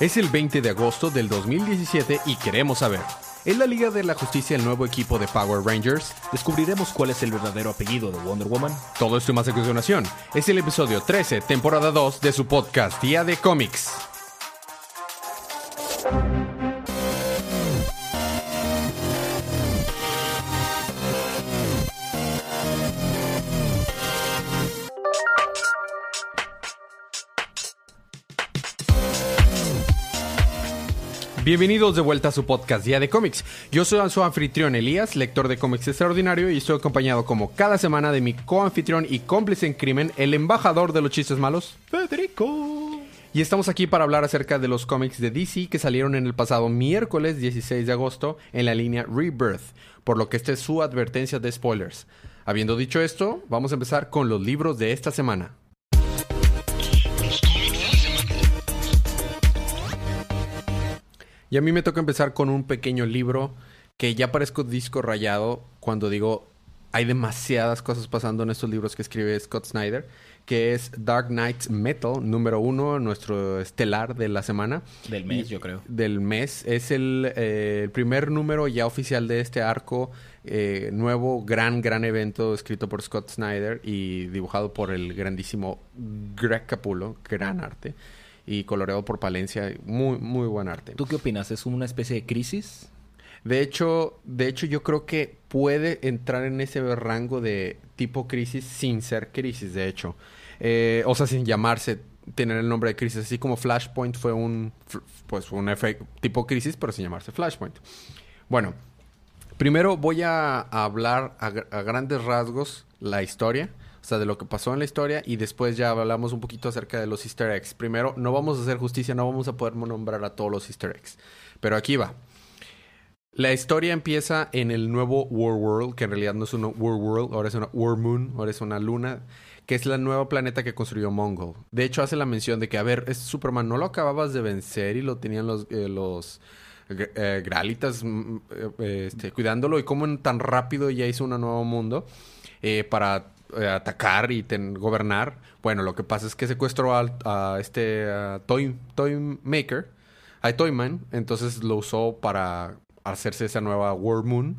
Es el 20 de agosto del 2017 y queremos saber. ¿Es la Liga de la Justicia el nuevo equipo de Power Rangers? Descubriremos cuál es el verdadero apellido de Wonder Woman. Todo esto y más a continuación. Es el episodio 13, temporada 2 de su podcast Día de Cómics. Bienvenidos de vuelta a su podcast Día de Cómics. Yo soy su anfitrión Elías, lector de cómics extraordinario, y estoy acompañado como cada semana de mi coanfitrión y cómplice en crimen, el embajador de los chistes malos, Federico. Y estamos aquí para hablar acerca de los cómics de DC que salieron en el pasado miércoles 16 de agosto en la línea Rebirth, por lo que esta es su advertencia de spoilers. Habiendo dicho esto, vamos a empezar con los libros de esta semana. Y a mí me toca empezar con un pequeño libro que ya parezco disco rayado cuando digo hay demasiadas cosas pasando en estos libros que escribe Scott Snyder, que es Dark Knights Metal, número uno, nuestro estelar de la semana. Del mes, yo creo. Del mes. Es el, eh, el primer número ya oficial de este arco, eh, nuevo, gran, gran evento escrito por Scott Snyder y dibujado por el grandísimo Greg Capullo, gran arte y coloreado por Palencia. Muy, muy buen arte. ¿Tú qué opinas? ¿Es una especie de crisis? De hecho, de hecho, yo creo que puede entrar en ese rango de tipo crisis sin ser crisis, de hecho. Eh, o sea, sin llamarse, tener el nombre de crisis. Así como Flashpoint fue un, pues, un efecto tipo crisis, pero sin llamarse Flashpoint. Bueno, primero voy a hablar a, a grandes rasgos la historia sea, de lo que pasó en la historia y después ya hablamos un poquito acerca de los easter eggs. Primero, no vamos a hacer justicia, no vamos a poder nombrar a todos los easter eggs, pero aquí va. La historia empieza en el nuevo War World, que en realidad no es una War World, ahora es una War Moon, ahora es una luna, que es el nuevo planeta que construyó Mongol. De hecho, hace la mención de que, a ver, es Superman, no lo acababas de vencer y lo tenían los, eh, los eh, Gralitas eh, este, cuidándolo y cómo tan rápido ya hizo un nuevo mundo para eh, atacar y gobernar. Bueno, lo que pasa es que secuestró a, este Toy, Toy Maker, a Toyman, entonces lo usó para hacerse esa nueva War Moon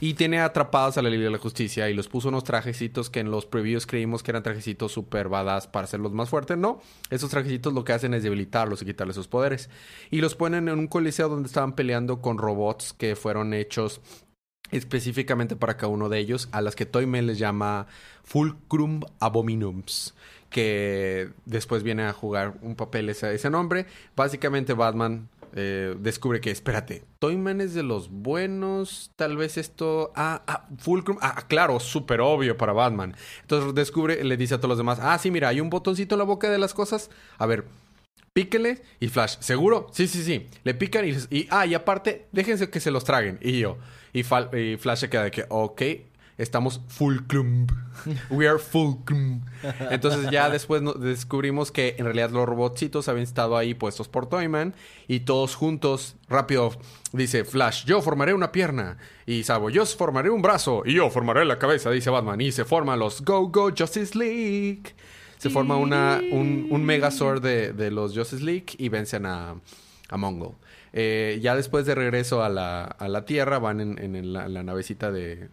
y tiene atrapados a la Liga de la Justicia y los puso unos trajecitos que en los previews creímos que eran trajecitos super badass para hacerlos más fuertes. No, esos trajecitos lo que hacen es debilitarlos y quitarles sus poderes. Y los ponen en un coliseo donde estaban peleando con robots que fueron hechos específicamente para cada uno de ellos, a las que Toyman les llama Fulcrum Abominums, que después viene a jugar un papel ese, nombre. Básicamente Batman eh, descubre que, espérate, Toyman es de los buenos, tal vez esto... Ah, ah, Fulcrum, ah, claro, súper obvio para Batman. Entonces descubre, le dice a todos los demás, ah, sí, mira, hay un botoncito en la boca de las cosas. A ver, píquele y Flash, ¿seguro? Sí, sí, sí. Le pican y, y ah, y aparte, déjense que se los traguen. Y yo... Y, Flash se queda de que, ok, estamos fulcrum. We are fulcrum. Entonces ya después descubrimos que en realidad los robotcitos habían estado ahí puestos por Toyman y todos juntos, rápido, dice Flash, yo formaré una pierna. Y Sabo, yo formaré un brazo. Y yo formaré la cabeza, dice Batman. Y se forman los Go Go Justice League. Se forma una, un, un Megazord de, de los Justice League y vencen a, a Mongol. Eh, ya después de regreso a la, a la Tierra, van en, en la, navecita de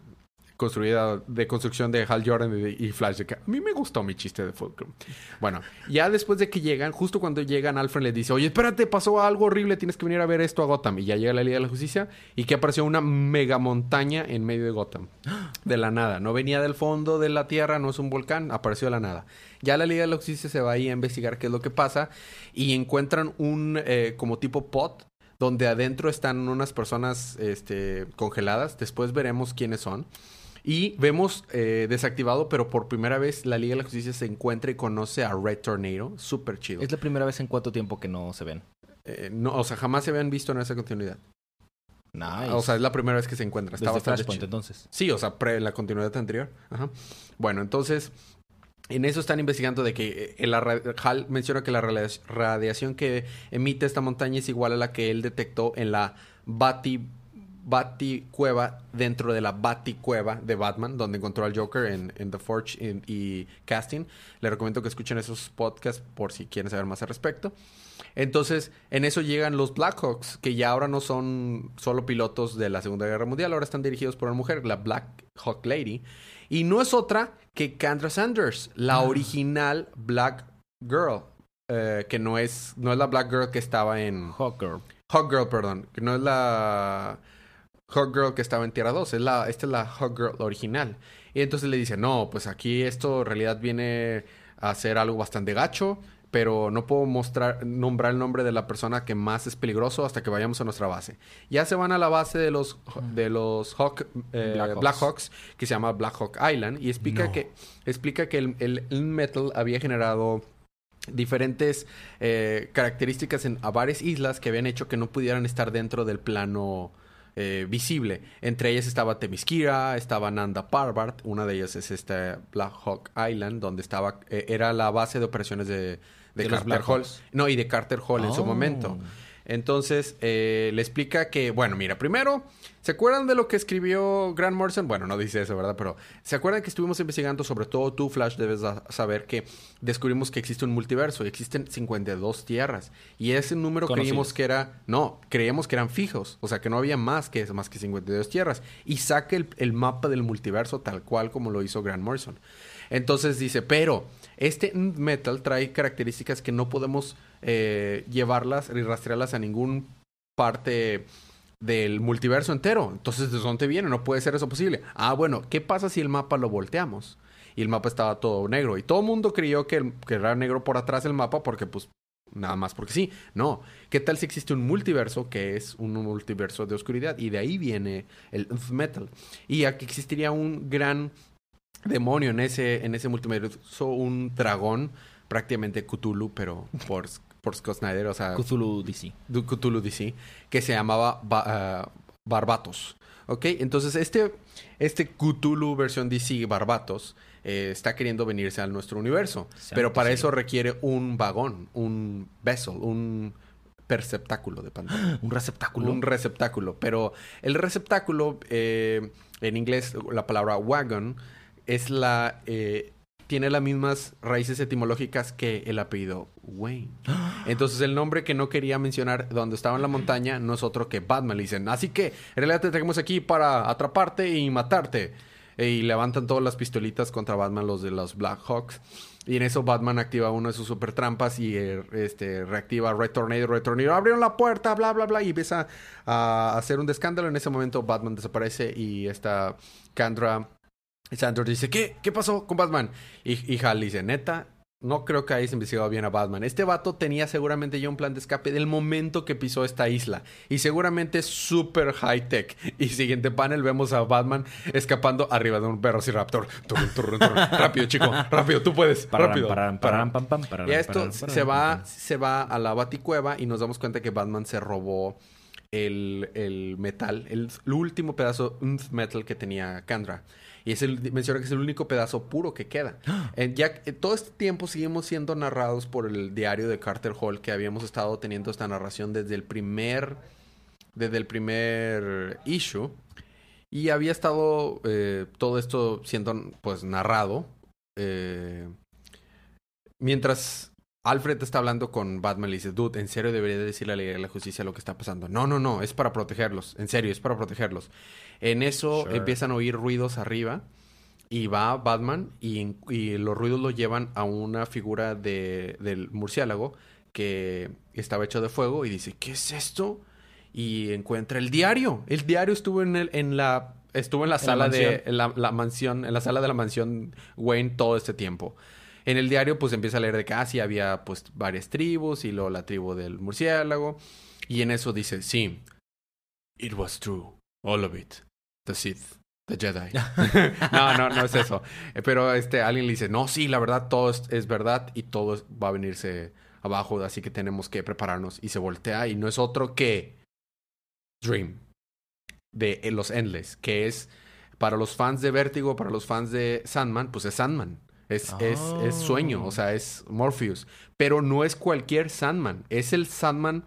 construida de construcción de Hal Jordan y, Flash. Que a mí me gustó mi chiste de Fulcrum. Bueno, ya después de que llegan, justo cuando llegan, Alfred le dice, oye, espérate, pasó algo horrible, tienes que venir a ver esto a Gotham. Y ya llega la Liga de la Justicia y que apareció una mega montaña en medio de Gotham. De la nada. No venía del fondo de la Tierra, no es un volcán, apareció de la nada. Ya la Liga de la Justicia se va ahí a investigar qué es lo que pasa y encuentran un eh, como tipo pot donde adentro están unas personas este, congeladas. Después veremos quiénes son. Y vemos eh, desactivado, pero por primera vez la Liga de la Justicia se encuentra y conoce a Red Tornado. Súper chido. ¿Es la primera vez en cuánto tiempo que no se ven? Eh, no, o sea, jamás se habían visto en esa continuidad. Nice. O sea, es la primera vez que se encuentran. Está Desde Flashpoint, entonces. Sí, o sea, pre la continuidad anterior. Ajá. Bueno, entonces en eso están investigando de que eh, Hal menciona que la radiación que emite esta montaña es igual a la que él detectó en la Bati Baticueva dentro de la Baticueva de Batman, donde encontró al Joker en, The Forge en- y Casting. Le recomiendo que escuchen esos podcasts por si quieren saber más al respecto. Entonces, en eso llegan los Blackhawks, que ya ahora no son solo pilotos de la Segunda Guerra Mundial, ahora están dirigidos por una mujer, la Black Hawk Lady. Y no es otra que Kendra Sanders, la original Black Girl, eh, que no es, no es la Black Girl que estaba en... Hawker. Hawk Girl, perdón, que no es la Hawk Girl que estaba en Tierra 2, es la, esta es la Hawk Girl original. Y entonces le dice, no, pues aquí esto en realidad viene a ser algo bastante gacho, pero no puedo mostrar, nombrar el nombre de la persona que más es peligroso hasta que vayamos a nuestra base. Ya se van a la base de los, de los Hawk, eh, Blackhawks. Blackhawks, que se llama Black Hawk Island, y explica No. que, explica que el, el- el metal había generado diferentes eh, características en a varias islas que habían hecho que no pudieran estar dentro del plano eh, visible. Entre ellas estaba Themyscira, estaba Nanda Parbat, una de ellas es esta Black Hawk Island, donde estaba eh, era la base de operaciones de, de, Carter Hall. No, y de Carter Hall en su Oh. momento. Entonces, eh, le explica que, bueno, mira, primero, ¿se acuerdan de lo que escribió Grant Morrison? Bueno, no dice eso, ¿verdad? Pero, ¿se acuerdan que estuvimos investigando, sobre todo tú, Flash, debes saber que descubrimos que existe un multiverso y existen 52 tierras. Y ese número Conocidas. creímos que era, no, creíamos que eran fijos, o sea, que no había más que, más que 52 tierras. Y saca el, el mapa del multiverso tal cual como lo hizo Grant Morrison. Entonces dice, pero este metal trae características que no podemos eh, llevarlas y rastrearlas a ningún parte del multiverso entero. Entonces, ¿de dónde viene? No puede ser eso posible. Ah, bueno, ¿qué pasa si el mapa lo volteamos? Y el mapa estaba todo negro. Y todo el mundo creyó que, el- que era negro por atrás el mapa porque, pues, nada más porque sí. No. ¿Qué tal si existe un multiverso que es un multiverso de oscuridad? Y de ahí viene el metal. Y aquí existiría un gran demonio en ese, en ese multiverso, un dragón, prácticamente Cthulhu, pero por, por Scott Snyder, o sea, Cthulhu DC. Cthulhu DC, que se llamaba Ba- ah, Barbatos. ¿Ok? Entonces, este, este Cthulhu versión DC Barbatos eh, está queriendo venirse a nuestro universo. Pero para eso requiere un vagón, un vessel, un perceptáculo de Pandora. Un receptáculo. Un receptáculo. Pero el receptáculo, eh, en inglés, la palabra wagon, es la. eh, tiene las mismas raíces etimológicas que el apellido Wayne. Entonces, el nombre que no quería mencionar donde estaba en la montaña no es otro que Batman. Le dicen, así que en realidad te traemos aquí para atraparte y matarte. Y levantan todas las pistolitas contra Batman, los de los Black Hawks. Y en eso Batman activa una de sus super trampas y eh, este, reactiva Red Tornado, Red Tornado. Abrieron la puerta, bla, bla, bla. Y empieza a hacer un escándalo. En ese momento Batman desaparece y esta Kendra Sanders dice, ¿qué? ¿Qué pasó con Batman? Y, y Hal dice, neta, no creo que hayas investigado bien a Batman. Este vato tenía seguramente ya un plan de escape del momento que pisó esta isla. Y seguramente es súper high tech. Y siguiente panel vemos a Batman escapando arriba de un velociraptor. Turun, turun. rápido, chico, rápido, tú puedes. Rápido. Y esto se va, se va a la baticueva y nos damos cuenta que Batman se robó el, el metal, el, el último pedazo metal que tenía Kendra. Y es el, menciona que es el único pedazo puro que queda. Eh, ya eh, todo este tiempo seguimos siendo narrados por el diario de Carter Hall, que habíamos estado teniendo esta narración desde el primer, desde el primer issue. Y había estado eh, todo esto siendo pues narrado. mientras Alfred está hablando con Batman, le dice, dude, en serio debería decirle a la Liga de la Justicia lo que está pasando. No, no, no, es para protegerlos. En serio, es para protegerlos. En eso Sure. empiezan a oír ruidos arriba. Y va Batman y, y los ruidos lo llevan a una figura de, del murciélago que estaba hecho de fuego y dice, ¿qué es esto? Y encuentra el diario. El diario estuvo en, el, en la estuvo en la la sala de la, la mansión, en la sala de la mansión Wayne todo este tiempo. En el diario pues empieza a leer de que ah, sí, había pues varias tribus y luego la tribu del murciélago. Y en eso dice, sí, it was true, all of it, the Sith, the Jedi. no, no, no es eso. Eh, Pero este, alguien le dice, no, sí, la verdad, todo es, es verdad y todo va a venirse abajo, así que tenemos que prepararnos. Y se voltea y no es otro que Dream de eh, los Endless, que es para los fans de Vértigo, para los fans de Sandman, pues es Sandman. Es, es, es sueño, o sea, es Morpheus. Pero no es cualquier Sandman, es el Sandman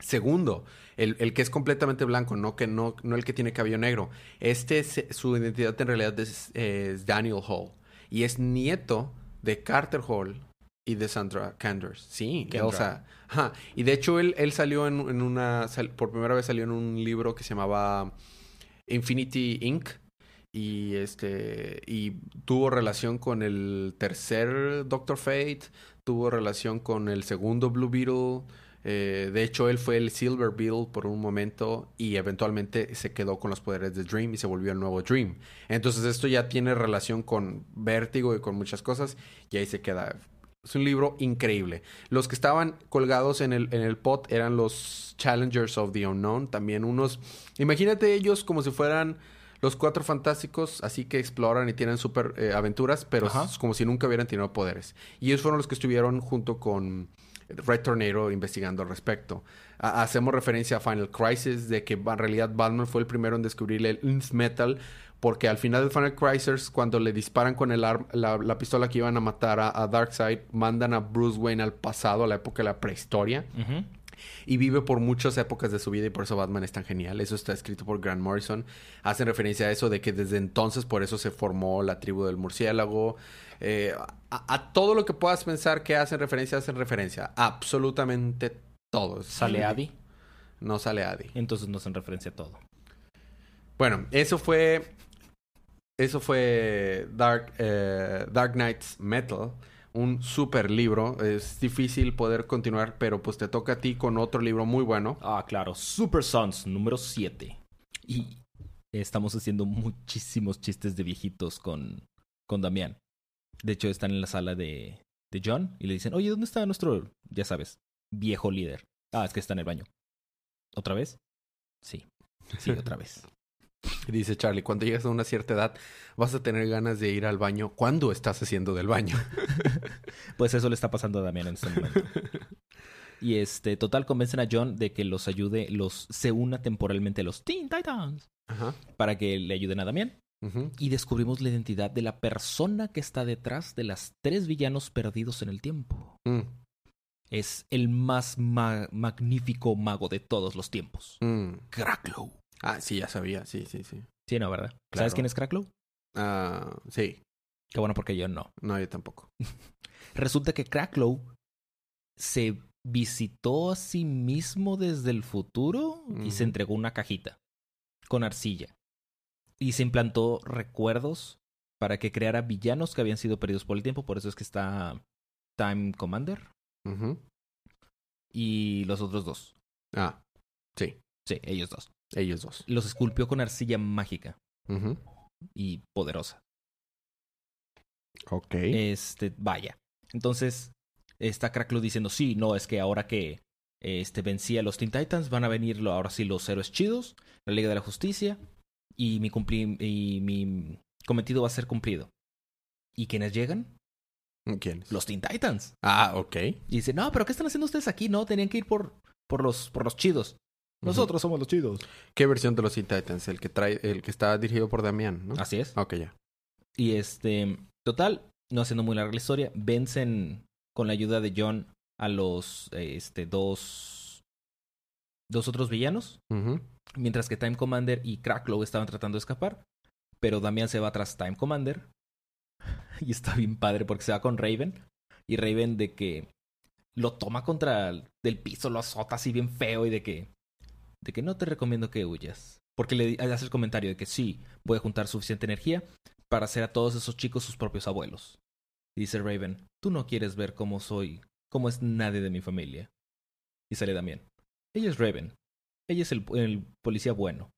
Segundo, el, el que es completamente blanco, no, que no, no el que tiene cabello negro. Este, es- su identidad en realidad es, es Daniel Hall. Y es nieto de Carter Hall y de Sandra Canders. Sí, Kendra. o sea, ajá. Y de hecho él, él salió en, en una, sal- por primera vez salió en un libro que se llamaba Infinity Inc. Y este, y tuvo relación con el tercer Doctor Fate, tuvo relación con el segundo Blue Beetle. eh, de hecho, él fue el Silver Beetle por un momento y eventualmente se quedó con los poderes de Dream y se volvió el nuevo Dream. Entonces, esto ya tiene relación con Vértigo y con muchas cosas y ahí se queda. Es un libro increíble. Los que estaban colgados en el, en el pot eran los Challengers of the Unknown. También unos. Imagínate ellos como si fueran los cuatro fantásticos, así que exploran y tienen super eh, aventuras, pero Ajá. es como si nunca hubieran tenido poderes. Y ellos fueron los que estuvieron junto con Red Tornado investigando al respecto. Ha- hacemos referencia a Final Crisis, de que en realidad Batman fue el primero en descubrir el Nth Metal, porque al final de Final Crisis, cuando le disparan con el la, la pistola que iban a matar a, a Darkseid, mandan a Bruce Wayne al pasado, a la época de la prehistoria. Y vive por muchas épocas de su vida y por eso Batman es tan genial. Eso está escrito por Grant Morrison. Hacen referencia a eso de que desde entonces por eso se formó la tribu del murciélago. Eh, a, a todo lo que puedas pensar que hacen referencia, hacen referencia. Absolutamente todo. Sale Adi. No sale Adi. Entonces nos hacen referencia a todo. Bueno, eso fue... Eso fue Dark, eh, Dark Knights Metal. Un super libro. Es difícil poder continuar, pero pues te toca a ti con otro libro muy bueno. Ah, claro. Super Sons, número 7. Y estamos haciendo muchísimos chistes de viejitos con, con Damián. De hecho, están en la sala de, de John y le dicen, oye, ¿dónde está nuestro, ya sabes, viejo líder? Ah, es que está en el baño. ¿Otra vez? Sí. Sí, otra vez. Dice Charlie, cuando llegas a una cierta edad vas a tener ganas de ir al baño cuando estás haciendo del baño. Pues eso le está pasando a Damián en este momento. Y este, total, convencen a John de que los ayude, los se una temporalmente a los Teen Titans Ajá. para que le ayuden a Damián. Y descubrimos la identidad de la persona que está detrás de las tres villanos perdidos en el tiempo. Mm, Es el más ma- magnífico mago de todos los tiempos. mm. Cracklow. Ah, sí, ya sabía. Sí, sí, sí. Sí, no, ¿verdad? Claro. ¿Sabes quién es Cracklow? Ah, sí. Qué bueno porque yo no. No, yo tampoco. Resulta que Cracklow se visitó a sí mismo desde el futuro y se entregó una cajita con arcilla. Y se implantó recuerdos para que creara villanos que habían sido perdidos por el tiempo. Por eso es que está Time Commander y los otros dos. Ah, sí. Sí, ellos dos. Ellos dos. Los esculpió con arcilla mágica y poderosa. Ok. Este, vaya. Entonces, está Cracklow diciendo, sí, no, es que ahora que este, vencí a los Teen Titans, van a venir ahora sí los héroes chidos, la Liga de la Justicia, y mi, cumpli- y mi cometido va a ser cumplido. ¿Y quiénes llegan? ¿Quién? Los Teen Titans. Ah, ok. Y dice, no, pero ¿qué están haciendo ustedes aquí? No, tenían que ir por, por, los, por los chidos. Nosotros somos los chidos. ¿Qué versión de los Teen Titans? El que trae, el que está dirigido por Damián, ¿no? Así es. Ok, ya. Y este, total, no haciendo muy larga la historia, vencen con la ayuda de John a los este dos dos otros villanos, mientras que Time Commander y Cracklow estaban tratando de escapar, pero Damian se va tras Time Commander y está bien padre porque se va con Raven y Raven de que lo toma contra el del piso, lo azota así bien feo y de que de que no te recomiendo que huyas, porque le hace el comentario de que sí, voy a juntar suficiente energía para hacer a todos esos chicos sus propios abuelos. Y dice Raven, tú no quieres ver cómo soy, cómo es nadie de mi familia. Y sale Damián. Ella es Raven. Ella es el, el policía bueno.